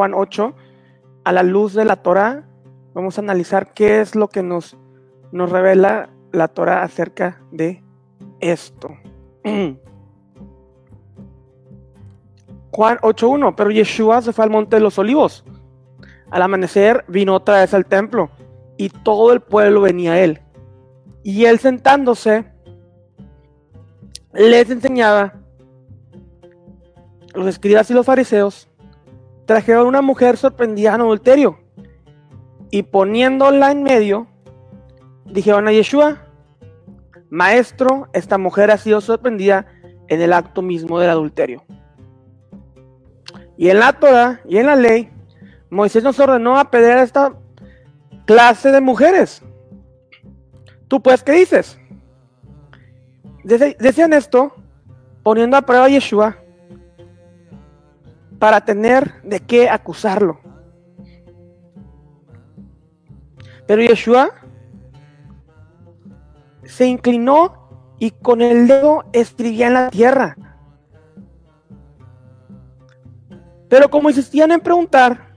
Juan 8, a la luz de la Torah, vamos a analizar qué es lo que nos, nos revela la Torah acerca de esto. Juan 8.1, pero Yeshua se fue al monte de los olivos. Al amanecer vino otra vez al templo y todo el pueblo venía a él. Y él sentándose, les enseñaba, los escribas y los fariseos trajeron una mujer sorprendida en adulterio y poniéndola en medio, dijeron a Yeshua, maestro, esta mujer ha sido sorprendida en el acto mismo del adulterio. Y en la Torah y en la ley, Moisés nos ordenó a pedir a esta clase de mujeres. ¿Tú pues qué dices? Decían esto poniendo a prueba a Yeshua para tener de qué acusarlo. Pero Yeshua se inclinó y con el dedo escribía en la tierra. Pero como insistían en preguntar,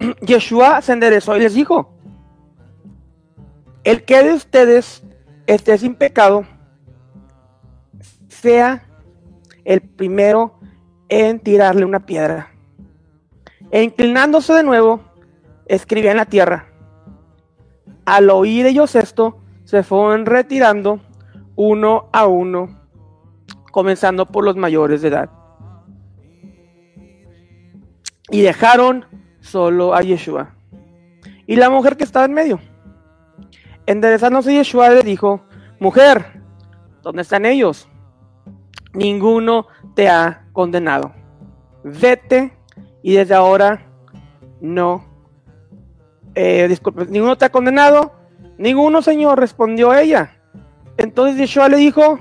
Yeshua se enderezó y les dijo, el que de ustedes esté sin pecado, sea el primero en tirarle una piedra. E inclinándose de nuevo, escribía en la tierra. Al oír ellos esto, se fueron retirando uno a uno, comenzando por los mayores de edad. Y dejaron solo a Yeshua. Y la mujer que estaba en medio. Enderezándose Yeshua le dijo, mujer, ¿dónde están ellos? Ninguno te ha condenado. Vete y desde ahora no. Eh, disculpe, ninguno te ha condenado. Ninguno, Señor, respondió ella. Entonces Yeshua le dijo,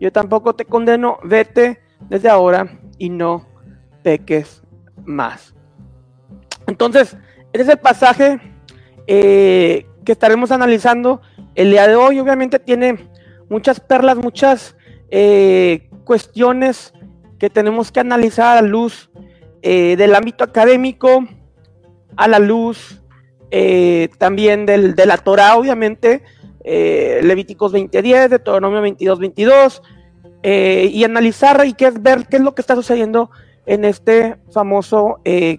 yo tampoco te condeno, vete desde ahora y no peques más. Entonces, este es el pasaje eh, que estaremos analizando el día de hoy. Obviamente tiene muchas perlas, muchas eh, cuestiones que tenemos que analizar a la luz eh, del ámbito académico, a la luz también del, de la Torah, obviamente, Levíticos 20.10, Deuteronomio 22.22, y analizar y qué es ver qué es lo que está sucediendo en este famoso eh,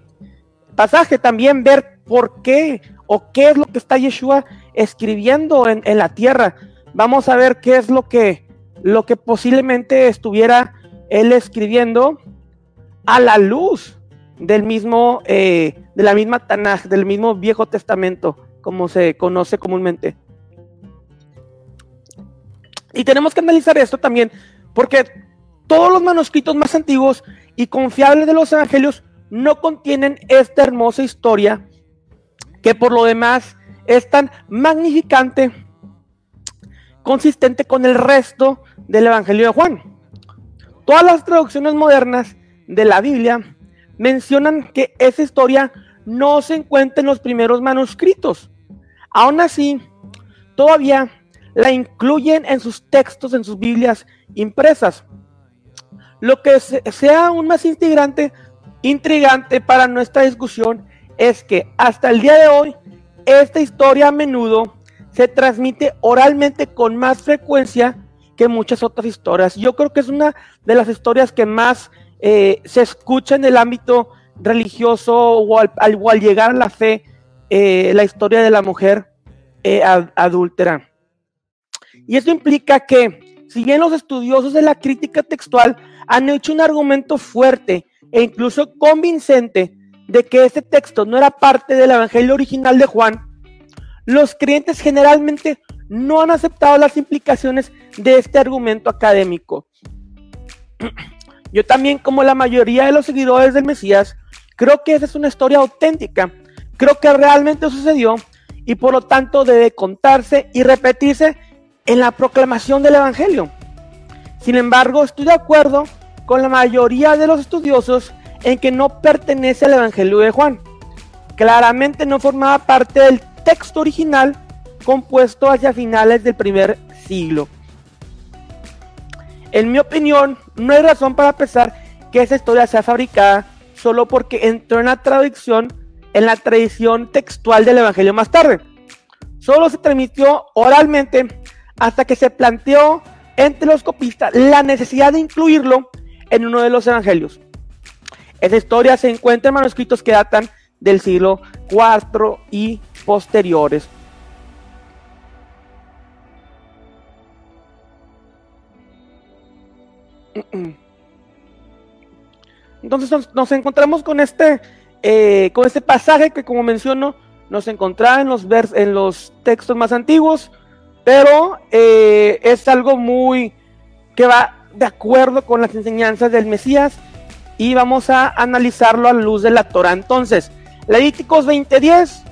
pasaje. También ver por qué o qué es lo que está Yeshua escribiendo en, la tierra. Vamos a ver qué es lo que, lo que posiblemente estuviera él escribiendo a la luz del mismo, eh, de la misma Tanaj, del mismo Viejo Testamento, como se conoce comúnmente. Y tenemos que analizar esto también, porque todos los manuscritos más antiguos y confiables de los evangelios no contienen esta hermosa historia que por lo demás es tan magnificante, consistente con el resto del Evangelio de Juan. Todas las traducciones modernas de la Biblia mencionan que esa historia no se encuentra en los primeros manuscritos. Aún así, todavía la incluyen en sus textos, en sus Biblias impresas. Lo que sea aún más intrigante, intrigante para nuestra discusión es que hasta el día de hoy esta historia a menudo se transmite oralmente con más frecuencia que muchas otras historias. Yo creo que es una de las historias que más eh, se escucha en el ámbito religioso o al, llegar a la fe, eh, la historia de la mujer eh, adúltera. Y eso implica que, si bien los estudiosos de la crítica textual han hecho un argumento fuerte e incluso convincente de que este texto no era parte del Evangelio original de Juan, los creyentes generalmente no han aceptado las implicaciones de este argumento académico. Yo también, como la mayoría de los seguidores del Mesías, creo que esa es una historia auténtica. Creo que realmente sucedió y por lo tanto debe contarse y repetirse en la proclamación del Evangelio. Sin embargo, estoy de acuerdo con la mayoría de los estudiosos en que no pertenece al Evangelio de Juan. Claramente no formaba parte del texto original compuesto hacia finales del primer siglo. En mi opinión, no hay razón para pensar que esa historia sea fabricada solo porque entró en la traducción, en la tradición textual del Evangelio más tarde. Solo se transmitió oralmente hasta que se planteó entre los copistas la necesidad de incluirlo en uno de los evangelios. Esa historia se encuentra en manuscritos que datan del siglo IV y posteriores. Entonces nos, encontramos con este, eh, con este pasaje que como menciono, nos encontraba en los, en los textos más antiguos, pero eh, es algo muy que va de acuerdo con las enseñanzas del Mesías y vamos a analizarlo a la luz de la Torah. Entonces, Levíticos 20:10,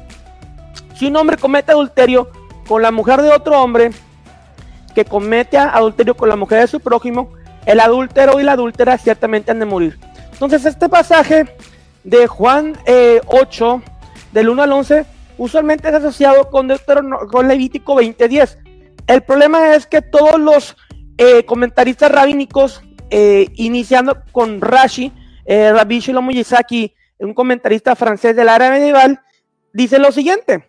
si un hombre comete adulterio con la mujer de otro hombre, que comete adulterio con la mujer de su prójimo, el adúltero y la adúltera ciertamente han de morir. Entonces, este pasaje de Juan 8, eh, del 1 al 11, usualmente es asociado con, con Levítico 20:10. El problema es que todos los eh, comentaristas rabínicos, eh, iniciando con Rashi, eh, Rabbi Shlomo Yisaki, un comentarista francés del área medieval, dice lo siguiente: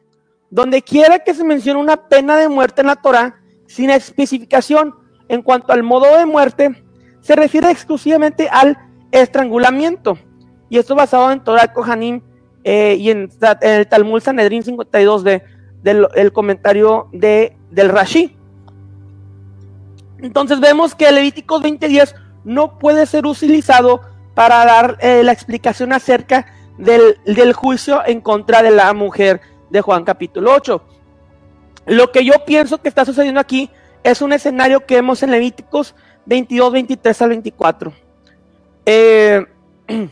donde quiera que se mencione una pena de muerte en la Torah, sin especificación en cuanto al modo de muerte, se refiere exclusivamente al estrangulamiento. Y esto basado en Torah Kohanim eh, y en, el Talmud Sanedrin 52 de, del el comentario de, del Rashi. Entonces vemos que el Levítico 20:10 no puede ser utilizado para dar eh, la explicación acerca del, del, juicio en contra de la mujer de Juan capítulo 8. Lo que yo pienso que está sucediendo aquí es un escenario que vemos en Levíticos 22, 23 al 24. Eh,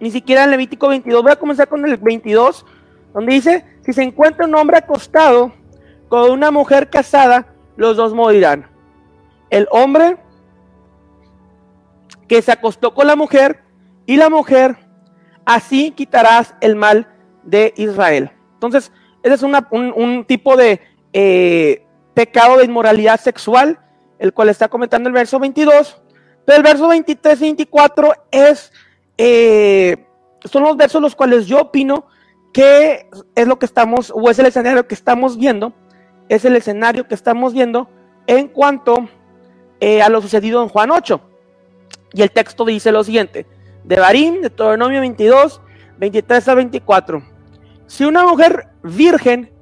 ni siquiera en Levítico 22. Voy a comenzar con el 22, donde dice, si se encuentra un hombre acostado con una mujer casada, los dos morirán. El hombre que se acostó con la mujer y la mujer, así quitarás el mal de Israel. Entonces, ese es un, tipo de eh, pecado de inmoralidad sexual, el cual está comentando el verso 22. Pero el verso 23 y 24 es eh, son los versos los cuales yo opino que es lo que estamos, o es el escenario que estamos viendo, es el escenario que estamos viendo en cuanto eh, a lo sucedido en Juan 8. Y el texto dice lo siguiente, de de Deuteronomio 22, 23 a 24. Si una mujer virgen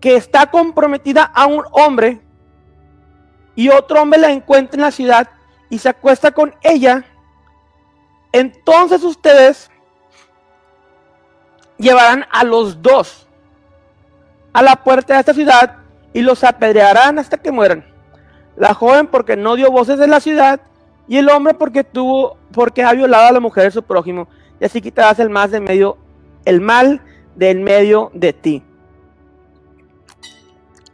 que está comprometida a un hombre y otro hombre la encuentra en la ciudad y se acuesta con ella, entonces ustedes llevarán a los dos a la puerta de esta ciudad y los apedrearán hasta que mueran. La joven porque no dio voces de la ciudad y el hombre porque tuvo porque ha violado a la mujer de su prójimo y así quitarás el más de medio el mal del medio de ti.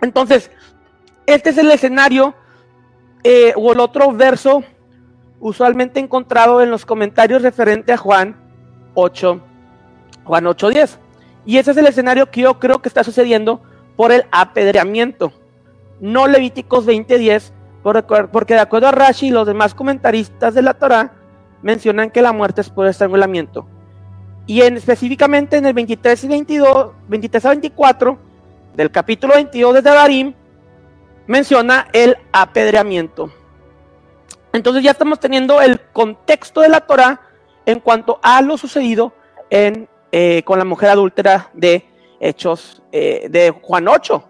Entonces, este es el escenario eh, o el otro verso usualmente encontrado en los comentarios referente a Juan 8, Juan 8.10. Y ese es el escenario que yo creo que está sucediendo por el apedreamiento, no Levíticos 20.10, porque de acuerdo a Rashi y los demás comentaristas de la Torah, mencionan que la muerte es por estrangulamiento. Y en, específicamente en el 23 y 22, 23 a 24 del capítulo 22 de Darim, menciona el apedreamiento. Entonces ya estamos teniendo el contexto de la Torah en cuanto a lo sucedido eh, con la mujer adúltera de Hechos eh, de Juan 8.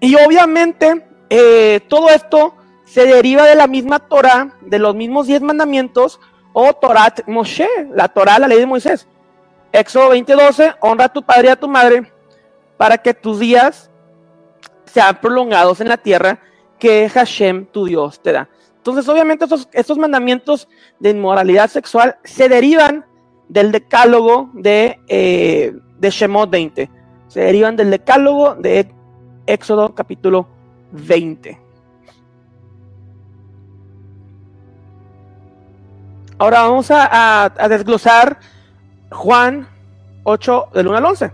Y obviamente eh, todo esto se deriva de la misma Torah, de los mismos diez mandamientos o Torah Moshe, la Torah, la ley de Moisés. Éxodo 20:12, honra a tu padre y a tu madre para que tus días sean prolongados en la tierra que Hashem, tu Dios, te da. Entonces, obviamente, estos, mandamientos de inmoralidad sexual se derivan del decálogo de, eh, de Shemot 20. Se derivan del decálogo de Éxodo capítulo 20. Ahora vamos a, desglosar Juan 8 del 1 al 11.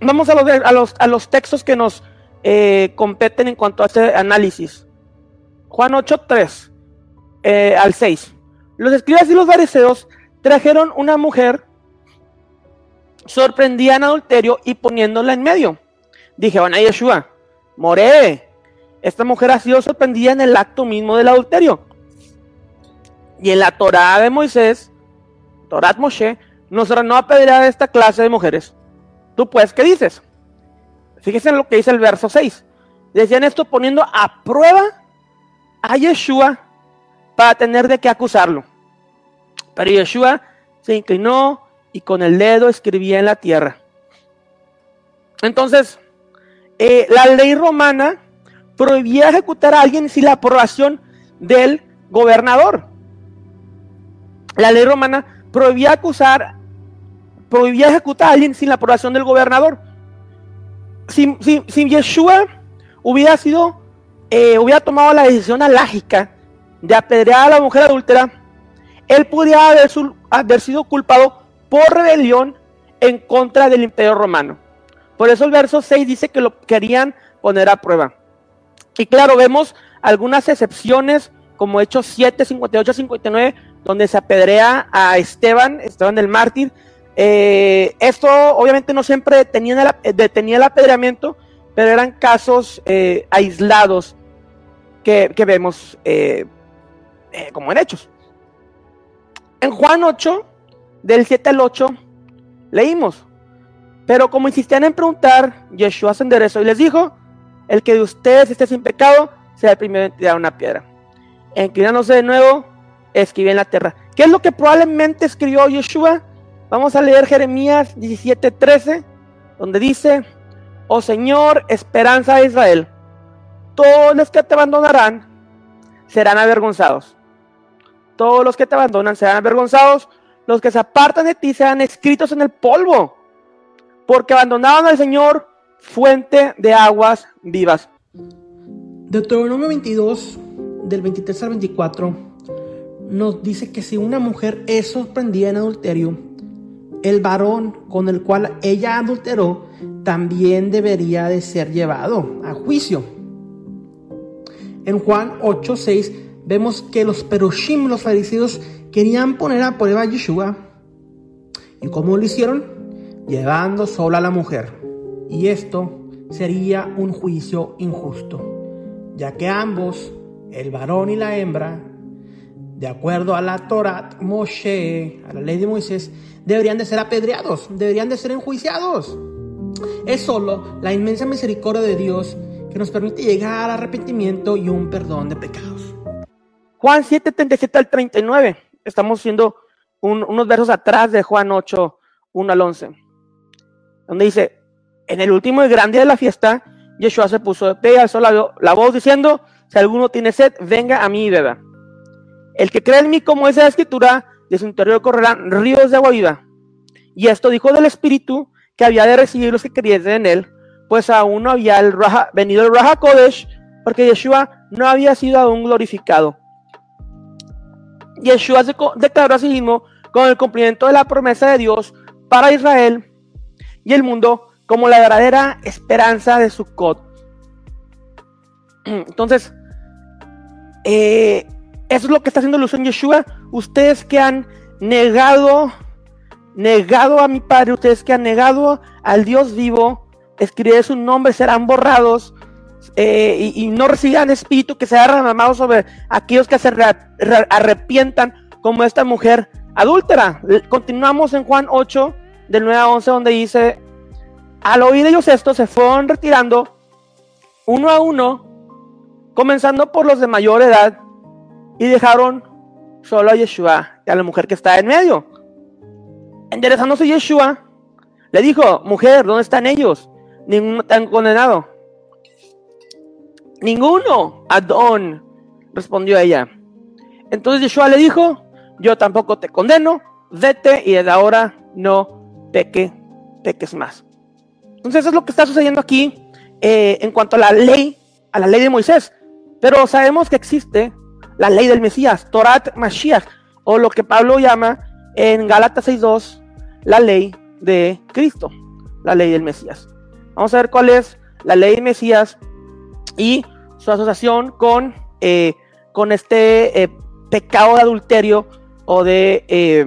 Vamos a los, a los, a textos que nos eh, competen en cuanto a este análisis. Juan 8, 3. Eh, al 6. Los escribas y los fariseos trajeron una mujer sorprendida en adulterio y poniéndola en medio. Dije, bueno, Yeshua, moré. Esta mujer ha sido sorprendida en el acto mismo del adulterio. Y en la Torah de Moisés, Torah Moshe, nos ordenó apedrear a esta clase de mujeres. Tú pues, ¿qué dices? Fíjese en lo que dice el verso 6. Decían esto poniendo a prueba a Yeshua para tener de qué acusarlo. Pero Yeshua se inclinó y con el dedo escribía en la tierra. Entonces, eh, la ley romana prohibía ejecutar a alguien sin la aprobación del gobernador. La ley romana prohibía acusar, prohibía ejecutar a alguien sin la aprobación del gobernador. Si, Yeshua hubiera sido, eh, hubiera tomado la decisión alágica de apedrear a la mujer adúltera, él podría haber, haber sido culpado por rebelión en contra del imperio romano. Por eso el verso 6 dice que lo querían poner a prueba. Y claro, vemos algunas excepciones, como Hechos 7, 58, 59, donde se apedrea a Esteban, Esteban del mártir. Eh, esto obviamente no siempre detenía el, el apedreamiento, pero eran casos eh, aislados que, vemos eh, como en hechos. En Juan 8, del 7 al 8, leímos. Pero como insistían en preguntar, Yeshua se enderezó y les dijo, el que de ustedes esté sin pecado, sea el primero en tirar una piedra. Inclinándose de nuevo, escribió en la tierra. ¿Qué es lo que probablemente escribió Yeshua? Vamos a leer Jeremías 17:13, donde dice, oh Señor, esperanza de Israel, todos los que te abandonarán serán avergonzados. Todos los que te abandonan serán avergonzados, los que se apartan de ti serán escritos en el polvo, porque abandonaron al Señor, fuente de aguas vivas. Deuteronomio 22, del 23 al 24, nos dice que si una mujer es sorprendida en adulterio, el varón con el cual ella adulteró también debería de ser llevado a juicio. En Juan 8, 6 vemos que los perushim, los fariseos, querían poner a prueba a Yeshua. ¿Y cómo lo hicieron? Llevando sola a la mujer. Y esto sería un juicio injusto, ya que ambos, el varón y la hembra, de acuerdo a la Torah, Moshe, a la ley de Moisés, deberían de ser apedreados, deberían de ser enjuiciados. Es solo la inmensa misericordia de Dios que nos permite llegar al arrepentimiento y un perdón de pecados. Juan 7, 37 al 39. Estamos haciendo unos versos atrás de Juan 8, 1 al 11. Donde dice, en el último y gran día de la fiesta, Yeshua se puso de pie y alzó la, la, voz diciendo, si alguno tiene sed, venga a mí y beba. El que cree en mí, como dice la escritura, de su interior correrán ríos de agua viva. Y esto dijo del Espíritu que había de recibir los que creyesen en él, pues aún no había venido el Raja Kodesh, porque Yeshua no había sido aún glorificado. Yeshua se declaró a sí mismo con el cumplimiento de la promesa de Dios para Israel y el mundo como la verdadera esperanza de su cod. Entonces, eh, eso es lo que está haciendo en Yeshua. Ustedes que han negado, negado a mi Padre, ustedes que han negado al Dios vivo, escribiré su nombre, serán borrados eh, y, no recibirán espíritu que sea derramado sobre aquellos que se arrepientan como esta mujer adúltera. Continuamos en Juan 8, del 9 a 11, donde dice, al oír ellos esto, se fueron retirando uno a uno, comenzando por los de mayor edad, y dejaron solo a Yeshua y a la mujer que está en medio. Enderezándose Yeshua, le dijo, mujer, ¿dónde están ellos? Ninguno te han condenado. Ninguno, Adón, respondió ella. Entonces Yeshua le dijo, yo tampoco te condeno, vete y desde ahora no peque, peques más. Entonces eso es lo que está sucediendo aquí eh, en cuanto a la ley, a la ley de Moisés. Pero sabemos que existe la ley del Mesías, Torat Mashiach, o lo que Pablo llama en Gálatas 6.2, la ley de Cristo, la ley del Mesías. Vamos a ver cuál es la ley del Mesías y su asociación con, eh, con este eh, pecado de adulterio o de, eh,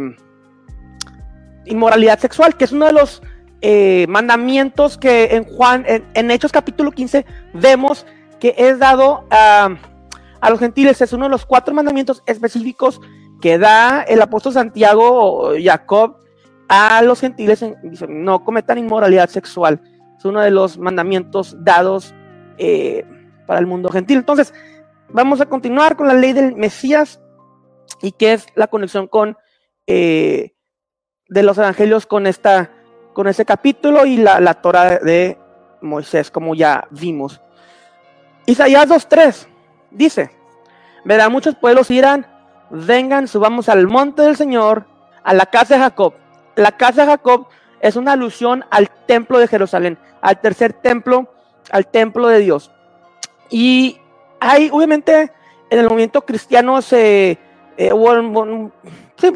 inmoralidad sexual, que es uno de los mandamientos que en Juan, en, Hechos capítulo 15, vemos que es dado a, a los gentiles. Es uno de los cuatro mandamientos específicos que da el apóstol Santiago o Jacob a los gentiles. No cometan inmoralidad sexual. Es uno de los mandamientos dados eh, para el mundo gentil. Entonces, vamos a continuar con la ley del Mesías y qué es la conexión con eh, de los evangelios con esta con ese capítulo y la, la Torah de Moisés, como ya vimos. Isaías 2.3 dice, verán muchos pueblos irán, vengan, subamos al monte del Señor, a la casa de Jacob. La casa de Jacob es una alusión al templo de Jerusalén, al tercer templo, al templo de Dios. Y hay, obviamente, en el movimiento cristiano se, eh,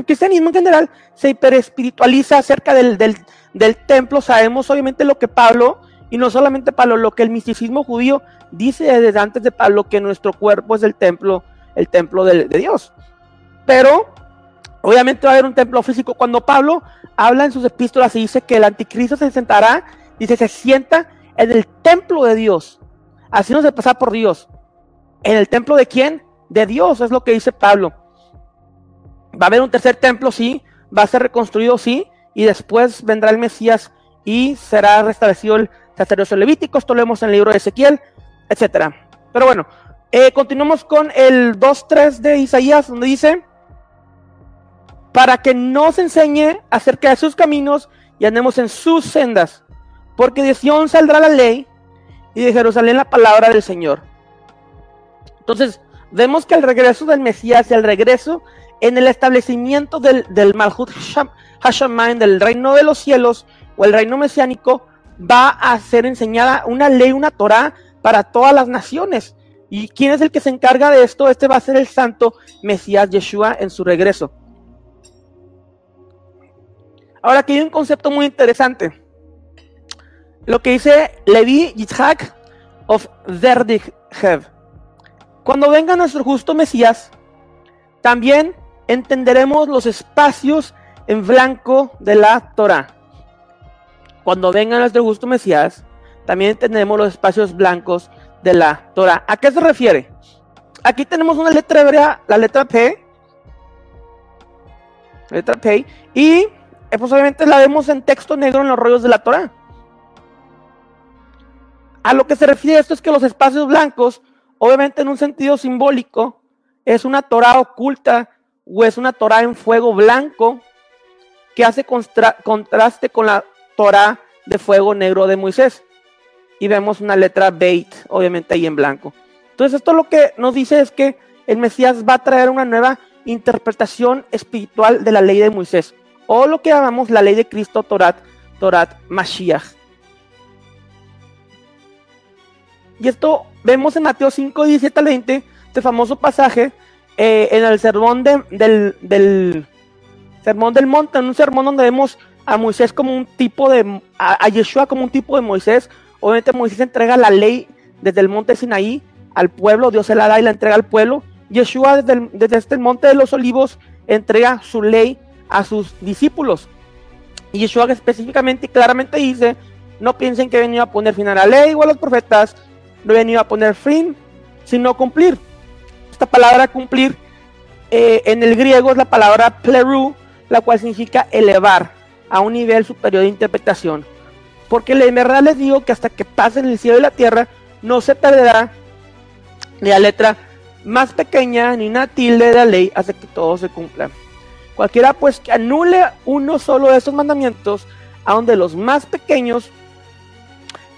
cristianismo en general, se hiperespiritualiza acerca del, del, del templo. Sabemos, obviamente, lo que Pablo, y no solamente Pablo, lo que el misticismo judío dice desde antes de Pablo, que nuestro cuerpo es el templo, el templo de, Dios. Pero, obviamente va a haber un templo físico. Cuando Pablo habla en sus epístolas y dice que el anticristo se sentará, dice, se sienta en el templo de Dios, haciéndose pasar por Dios. ¿En el templo de quién? De Dios, es lo que dice Pablo. Va a haber un tercer templo, sí, va a ser reconstruido, sí, y después vendrá el Mesías y será restablecido el sacerdocio levítico, esto lo vemos en el libro de Ezequiel, etcétera. Pero bueno, eh, continuamos con el 2.3 de Isaías, donde dice, para que nos enseñe acerca de sus caminos y andemos en sus sendas porque de Sion saldrá la ley y de Jerusalén la palabra del Señor. Entonces, vemos que el regreso del Mesías y el regreso en el establecimiento del, del Malhut Hashamayim, del reino de los cielos o el reino mesiánico, va a ser enseñada una ley, una Torah para todas las naciones. ¿Y quién es el que se encarga de esto? Este va a ser el santo Mesías Yeshua en su regreso. Ahora aquí hay un concepto muy interesante lo que dice Levi Yitzhak of Verdighev. Cuando venga nuestro justo Mesías, también entenderemos los espacios en blanco de la Torah. Cuando venga nuestro justo Mesías, también entenderemos los espacios blancos de la Torah. ¿A qué se refiere? Aquí tenemos una letra hebrea, la letra P. Letra P. Y eh, pues obviamente la vemos en texto negro en los rollos de la Torah. A lo que se refiere esto es que los espacios blancos, obviamente en un sentido simbólico, es una Torah oculta o es una Torah en fuego blanco que hace contraste con la Torah de fuego negro de Moisés. Y vemos una letra Beit, obviamente ahí en blanco. Entonces esto lo que nos dice es que el Mesías va a traer una nueva interpretación espiritual de la ley de Moisés, o lo que llamamos la ley de Cristo, Torat, Torat Mashiach. Y esto vemos en Mateo 5, 17 al 20, este famoso pasaje eh, en el sermón del, del sermón del monte, en un sermón donde vemos a Moisés como un tipo de, a, Yeshua como un tipo de Moisés. Obviamente Moisés entrega la ley desde el monte Sinaí al pueblo, Dios se la da y la entrega al pueblo. Yeshua desde, desde este monte de los olivos entrega su ley a sus discípulos. Y Yeshua específicamente y claramente dice, no piensen que he venido a poner fin a la ley o a los profetas, no he venido a poner fin, sino cumplir. Esta palabra cumplir eh, en el griego es la palabra pleru, la cual significa elevar a un nivel superior de interpretación. Porque en verdad les digo que hasta que pasen el cielo y la tierra, no se perderá ni la letra más pequeña ni una tilde de la ley hasta que todo se cumpla. Cualquiera pues que anule uno solo de esos mandamientos, aun de los más pequeños,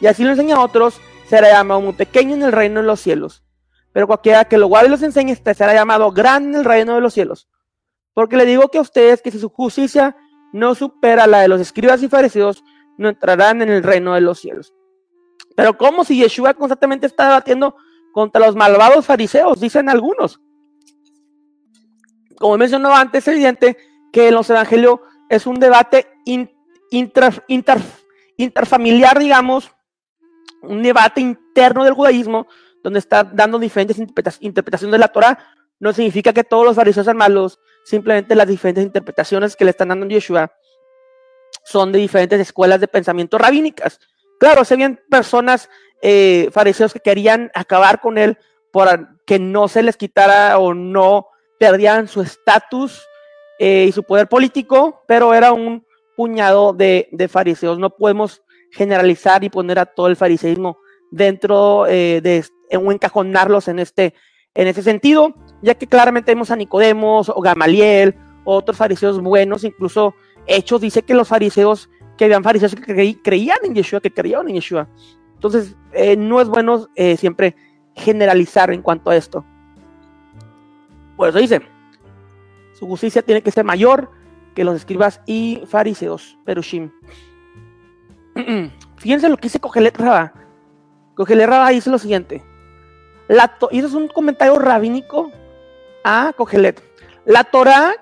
y así lo enseña a otros, será llamado muy pequeño en el reino de los cielos. Pero cualquiera que lo guarde y los enseñe, este será llamado grande en el reino de los cielos. Porque le digo que a ustedes que si su justicia no supera la de los escribas y fariseos, no entrarán en el reino de los cielos. Pero como si Yeshua constantemente está debatiendo contra los malvados fariseos, dicen algunos. Como mencionó antes, es evidente que en los evangelios es un debate interfamiliar, digamos, un debate interno del judaísmo donde está dando diferentes interpretaciones de la Torah. No significa que todos los fariseos sean malos, simplemente las diferentes interpretaciones que le están dando Yeshua son de diferentes escuelas de pensamiento rabínicas. Claro, se habían personas, eh, fariseos que querían acabar con él por que no se les quitara o no perdían su estatus eh, y su poder político, pero era un puñado de, fariseos. No podemos generalizar y poner a todo el fariseísmo dentro eh, de o encajonarlos en este en ese sentido, ya que claramente vemos a Nicodemos o Gamaliel o otros fariseos buenos, incluso Hechos dice que los fariseos, que habían fariseos que creían en Yeshua, que creían en Yeshua. Entonces, eh, no es bueno eh, siempre generalizar en cuanto a esto. Por eso dice, su justicia tiene que ser mayor que los escribas y fariseos, Perushim. Fíjense lo que dice Cogelet Rabá. Cogelet Rabá dice lo siguiente. y eso es un comentario rabínico a Cogelet. La Torah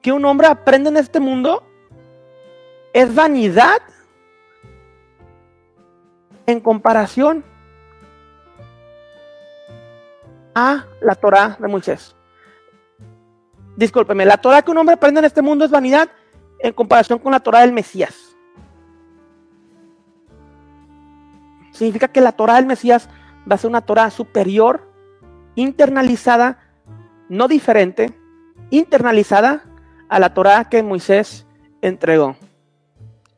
que un hombre aprende en este mundo es vanidad en comparación a la Torah de Moisés. Discúlpeme, la Torah que un hombre aprende en este mundo es vanidad en comparación con la Torah del Mesías. Significa que la Torah del Mesías va a ser una Torah superior, internalizada, no diferente, internalizada a la Torah que Moisés entregó.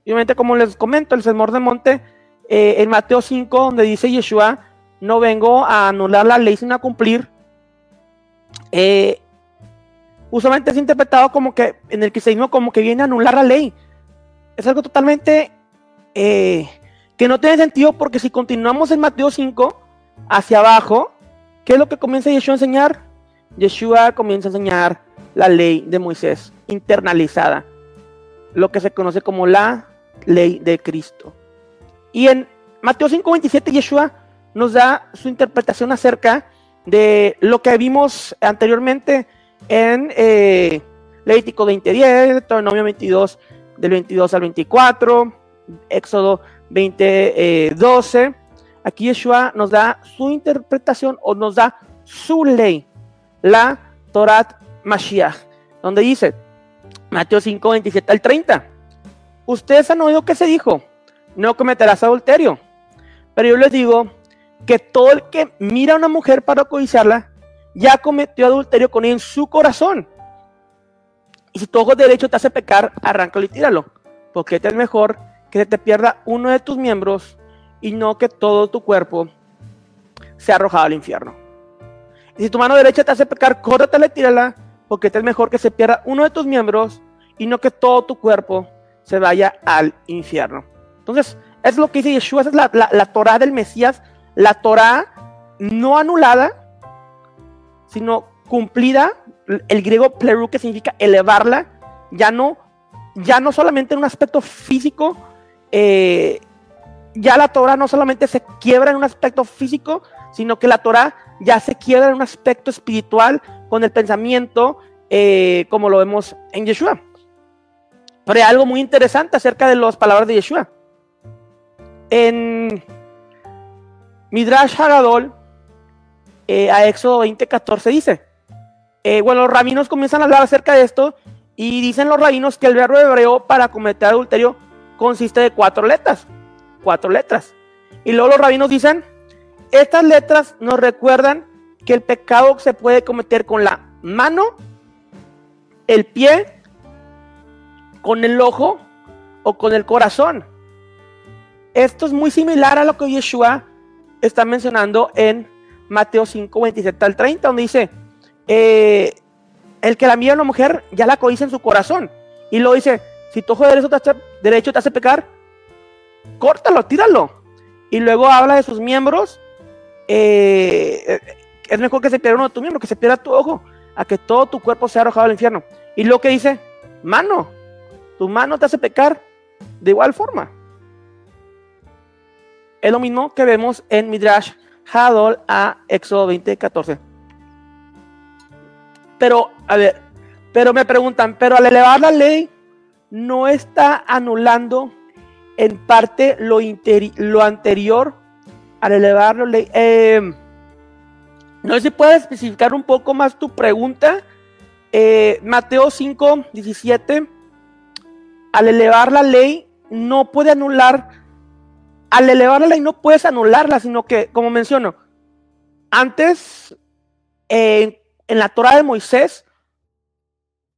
Y obviamente, como les comento, el Sermón de Monte, eh, en Mateo 5, donde dice Yeshua, no vengo a anular la ley, sino a cumplir, eh, usualmente es interpretado como que en el cristianismo como que viene a anular la ley. Es algo totalmente eh, que no tiene sentido porque si continuamos en Mateo 5 hacia abajo, ¿qué es lo que comienza Yeshua a enseñar? Yeshua comienza a enseñar la ley de Moisés internalizada, lo que se conoce como la ley de Cristo. Y en Mateo 5:27 Yeshua nos da su interpretación acerca de lo que vimos anteriormente en eh, Levítico 20:10, Deuteronomio 22 del 22 al 24, Éxodo 20:12. Eh, Aquí Yeshua nos da su interpretación o nos da su ley, la Torat Mashiach, donde dice, Mateo 5, 27 al 30. Ustedes han oído que se dijo, no cometerás adulterio. Pero yo les digo que todo el que mira a una mujer para codiciarla, ya cometió adulterio con ella en su corazón. Y si tu ojo derecho te hace pecar, arráncalo y tíralo. Porque es mejor que se te pierda uno de tus miembros y no que todo tu cuerpo sea arrojado al infierno. Y si tu mano derecha te hace pecar, córtatela y tírala porque es mejor que se pierda uno de tus miembros y no que todo tu cuerpo se vaya al infierno. Entonces, es lo que dice Yeshua, es la, la, Torah del Mesías, la Torah no anulada, sino cumplida, el griego pleru que significa elevarla, ya no, ya no solamente en un aspecto físico, eh, ya la Torah no solamente se quiebra en un aspecto físico, sino que la Torah ya se quiebra en un aspecto espiritual con el pensamiento, eh, como lo vemos en Yeshua. Pero hay algo muy interesante acerca de las palabras de Yeshua. En Midrash Hagadol, eh, a Éxodo 20:14 dice, eh, bueno, los rabinos comienzan a hablar acerca de esto y dicen los rabinos que el verbo hebreo para cometer adulterio consiste de cuatro letras, cuatro letras. Y luego los rabinos dicen, estas letras nos recuerdan que el pecado se puede cometer con la mano, el pie, con el ojo o con el corazón. Esto es muy similar a lo que Yeshua está mencionando en Mateo 5, 27 al 30, donde dice, eh, el que la mira a una mujer ya la codicia en su corazón. Y lo dice, si tu ojo derecho derecho te hace pecar, córtalo, tíralo. Y luego habla de sus miembros eh, es mejor que se pierda uno de tus miembros, que se pierda tu ojo, a que todo tu cuerpo sea arrojado al infierno. Y lo que dice, mano, tu mano te hace pecar de igual forma. Es lo mismo que vemos en Midrash Hadol a Éxodo 20, 14. Pero, a ver, pero me preguntan, pero al elevar la ley, no está anulando en parte lo anterior al elevarlo, eh, no sé si puedes especificar un poco más tu pregunta. Eh, Mateo 5, 17. al elevar la ley no puede anular, al elevar la ley no puedes anularla, sino que, como menciono, antes en la Torah de Moisés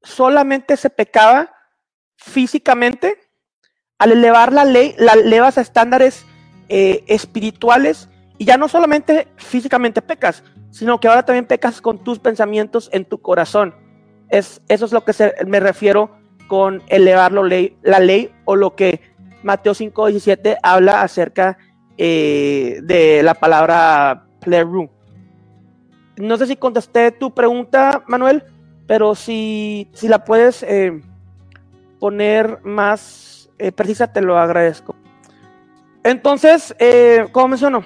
solamente se pecaba físicamente, al elevar la ley, la elevas a estándares eh, espirituales y ya no solamente físicamente pecas, sino que ahora también pecas con tus pensamientos en tu corazón. Es, eso es lo que me refiero con elevar la ley o lo que Mateo 5:17 habla acerca eh, de la palabra plerú. No sé si contesté tu pregunta, Manuel, pero si, si la puedes eh, poner más precisa, te lo agradezco. Entonces, eh, como mencionó,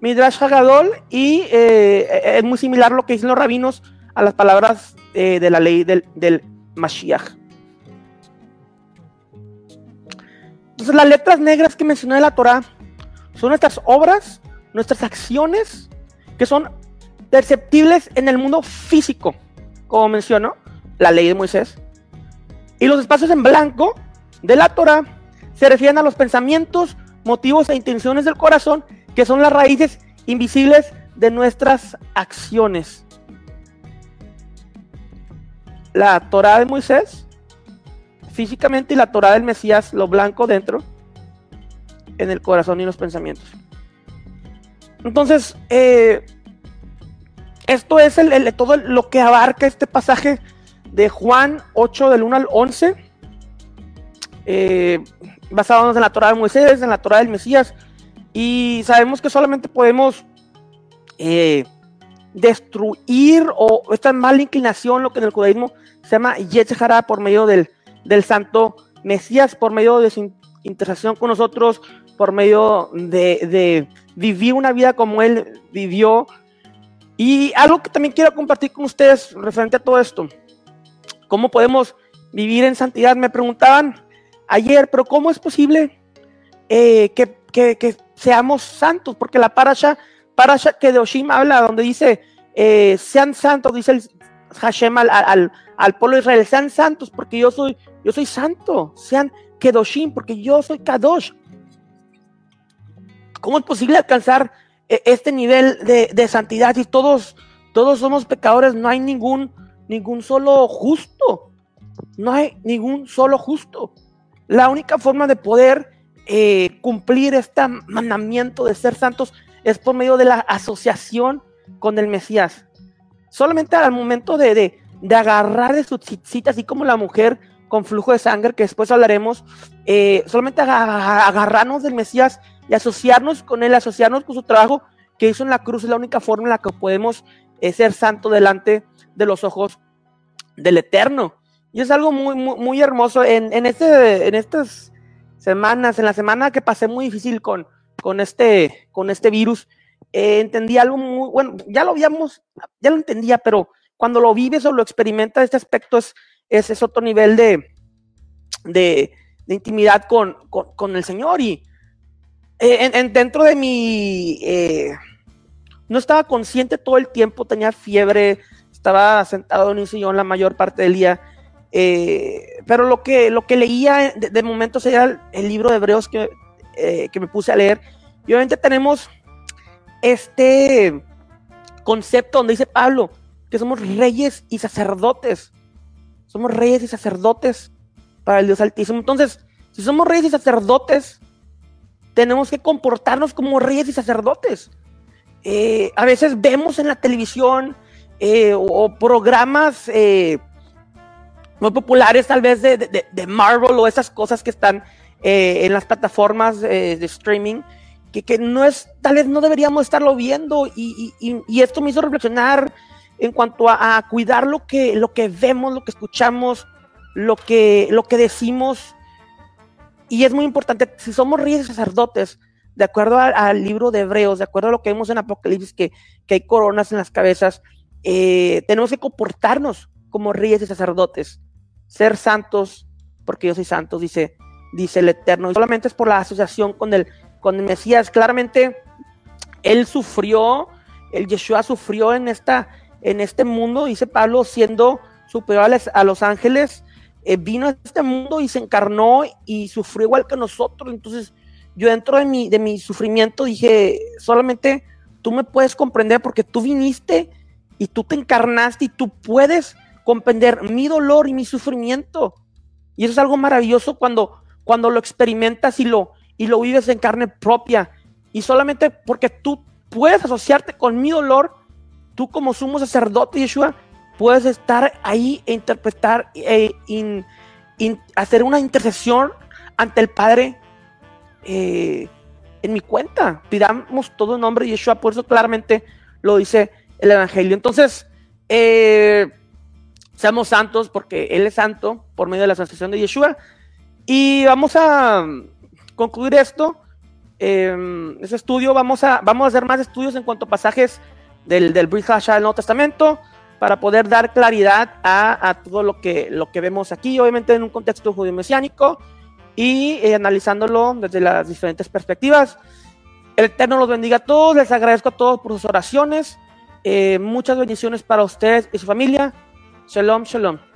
Midrash Hagadol y eh, es muy similar lo que dicen los rabinos a las palabras de la ley del, del Mashiach. Entonces, las letras negras que mencioné de la Torah son nuestras obras, nuestras acciones, que son perceptibles en el mundo físico, como mencionó la ley de Moisés. Y los espacios en blanco de la Torah se refieren a los pensamientos, motivos e intenciones del corazón, que son las raíces invisibles de nuestras acciones. La Torah de Moisés, físicamente, y la Torah del Mesías, lo blanco dentro, en el corazón y los pensamientos. Entonces, eh, esto es el, todo lo que abarca este pasaje de Juan 8 del 1 al 11, eh, basándonos en la Torah de Moisés, en la Torah del Mesías, y sabemos que solamente podemos eh, destruir o esta mala inclinación, lo que en el judaísmo se llama Yetzirah por medio del, del santo Mesías, por medio de su interacción con nosotros, por medio de, de vivir una vida como él vivió. Y algo que también quiero compartir con ustedes referente a todo esto. ¿Cómo podemos vivir en santidad? Me preguntaban ayer, pero ¿cómo es posible eh, que, seamos santos? Porque la parasha, parasha que de habla, donde dice, eh, sean santos, dice el Hashem al, al, pueblo de Israel, sean santos porque yo soy, yo soy santo, sean Kedoshim porque yo soy Kadosh. ¿Cómo es posible alcanzar eh, este nivel de, de santidad si todos, todos somos pecadores? No hay ningún ningún solo justo. No hay ningún solo justo. La única forma de poder eh, cumplir este mandamiento de ser santos es por medio de la asociación con el Mesías. Solamente al momento de, agarrar de su cita, así como la mujer con flujo de sangre, que después hablaremos, eh, solamente agarrarnos del Mesías y asociarnos con él, asociarnos con su trabajo que hizo en la cruz, es la única forma en la que podemos eh, ser santos delante de los ojos del Eterno. Y es algo muy, muy, hermoso. En, en, este, en estas semanas, en la semana que pasé muy difícil con, con, este, con este virus, eh, entendí algo muy, bueno, ya lo habíamos, ya lo entendía, pero cuando lo vives o lo experimentas, este aspecto es, es, otro nivel de, de, intimidad con, con, el Señor. Y eh, en, dentro de mi... Eh, no estaba consciente todo el tiempo, tenía fiebre, estaba sentado en un sillón la mayor parte del día. Eh, pero lo que, lo que leía de, momento sería el, libro de Hebreos que, eh, que, me puse a leer. Y obviamente tenemos este concepto donde dice Pablo que somos reyes y sacerdotes. Somos reyes y sacerdotes para el Dios Altísimo. Entonces, si somos reyes y sacerdotes, tenemos que comportarnos como reyes y sacerdotes. Eh, a veces vemos en la televisión eh, o, programas muy populares tal vez de, Marvel o esas cosas que están eh, en las plataformas de streaming, que, que, no es, tal vez no deberíamos estarlo viendo y, esto me hizo reflexionar en cuanto a, cuidar lo que, lo que vemos, lo que escuchamos, lo que, lo que decimos. Y es muy importante, si somos reyes sacerdotes, de acuerdo al, libro de Hebreos, de acuerdo a lo que vemos en Apocalipsis, que, que hay coronas en las cabezas, eh, tenemos que comportarnos como reyes y sacerdotes, ser santos, porque yo soy santo, dice, dice el Eterno. Y solamente es por la asociación con el, con el Mesías. Claramente, él sufrió, el Yeshua sufrió en, esta, en este mundo, dice Pablo, siendo superior a los ángeles, eh, vino a este mundo y se encarnó y sufrió igual que nosotros. Entonces, yo dentro de mi, de mi sufrimiento dije, solamente tú me puedes comprender porque tú viniste y tú te encarnaste y tú puedes comprender mi dolor y mi sufrimiento. Y eso es algo maravilloso cuando, cuando lo experimentas y lo, y lo vives en carne propia. Y solamente porque tú puedes asociarte con mi dolor, tú como sumo sacerdote Yeshua, puedes estar ahí e interpretar, e hacer una intercesión ante el Padre eh, en mi cuenta. Pidamos todo en nombre de Yeshua, por eso claramente lo dice el Evangelio. Entonces, eh, seamos santos porque Él es santo por medio de la asociación de Yeshua. Y vamos a concluir esto. Eh, ese estudio, vamos a, vamos a hacer más estudios en cuanto a pasajes del, del Brit del Nuevo Testamento para poder dar claridad a, todo lo que, lo que vemos aquí, obviamente en un contexto judío mesiánico y eh, analizándolo desde las diferentes perspectivas. El Eterno los bendiga a todos, les agradezco a todos por sus oraciones. Eh, muchas bendiciones para ustedes y su familia. שלום, שלום.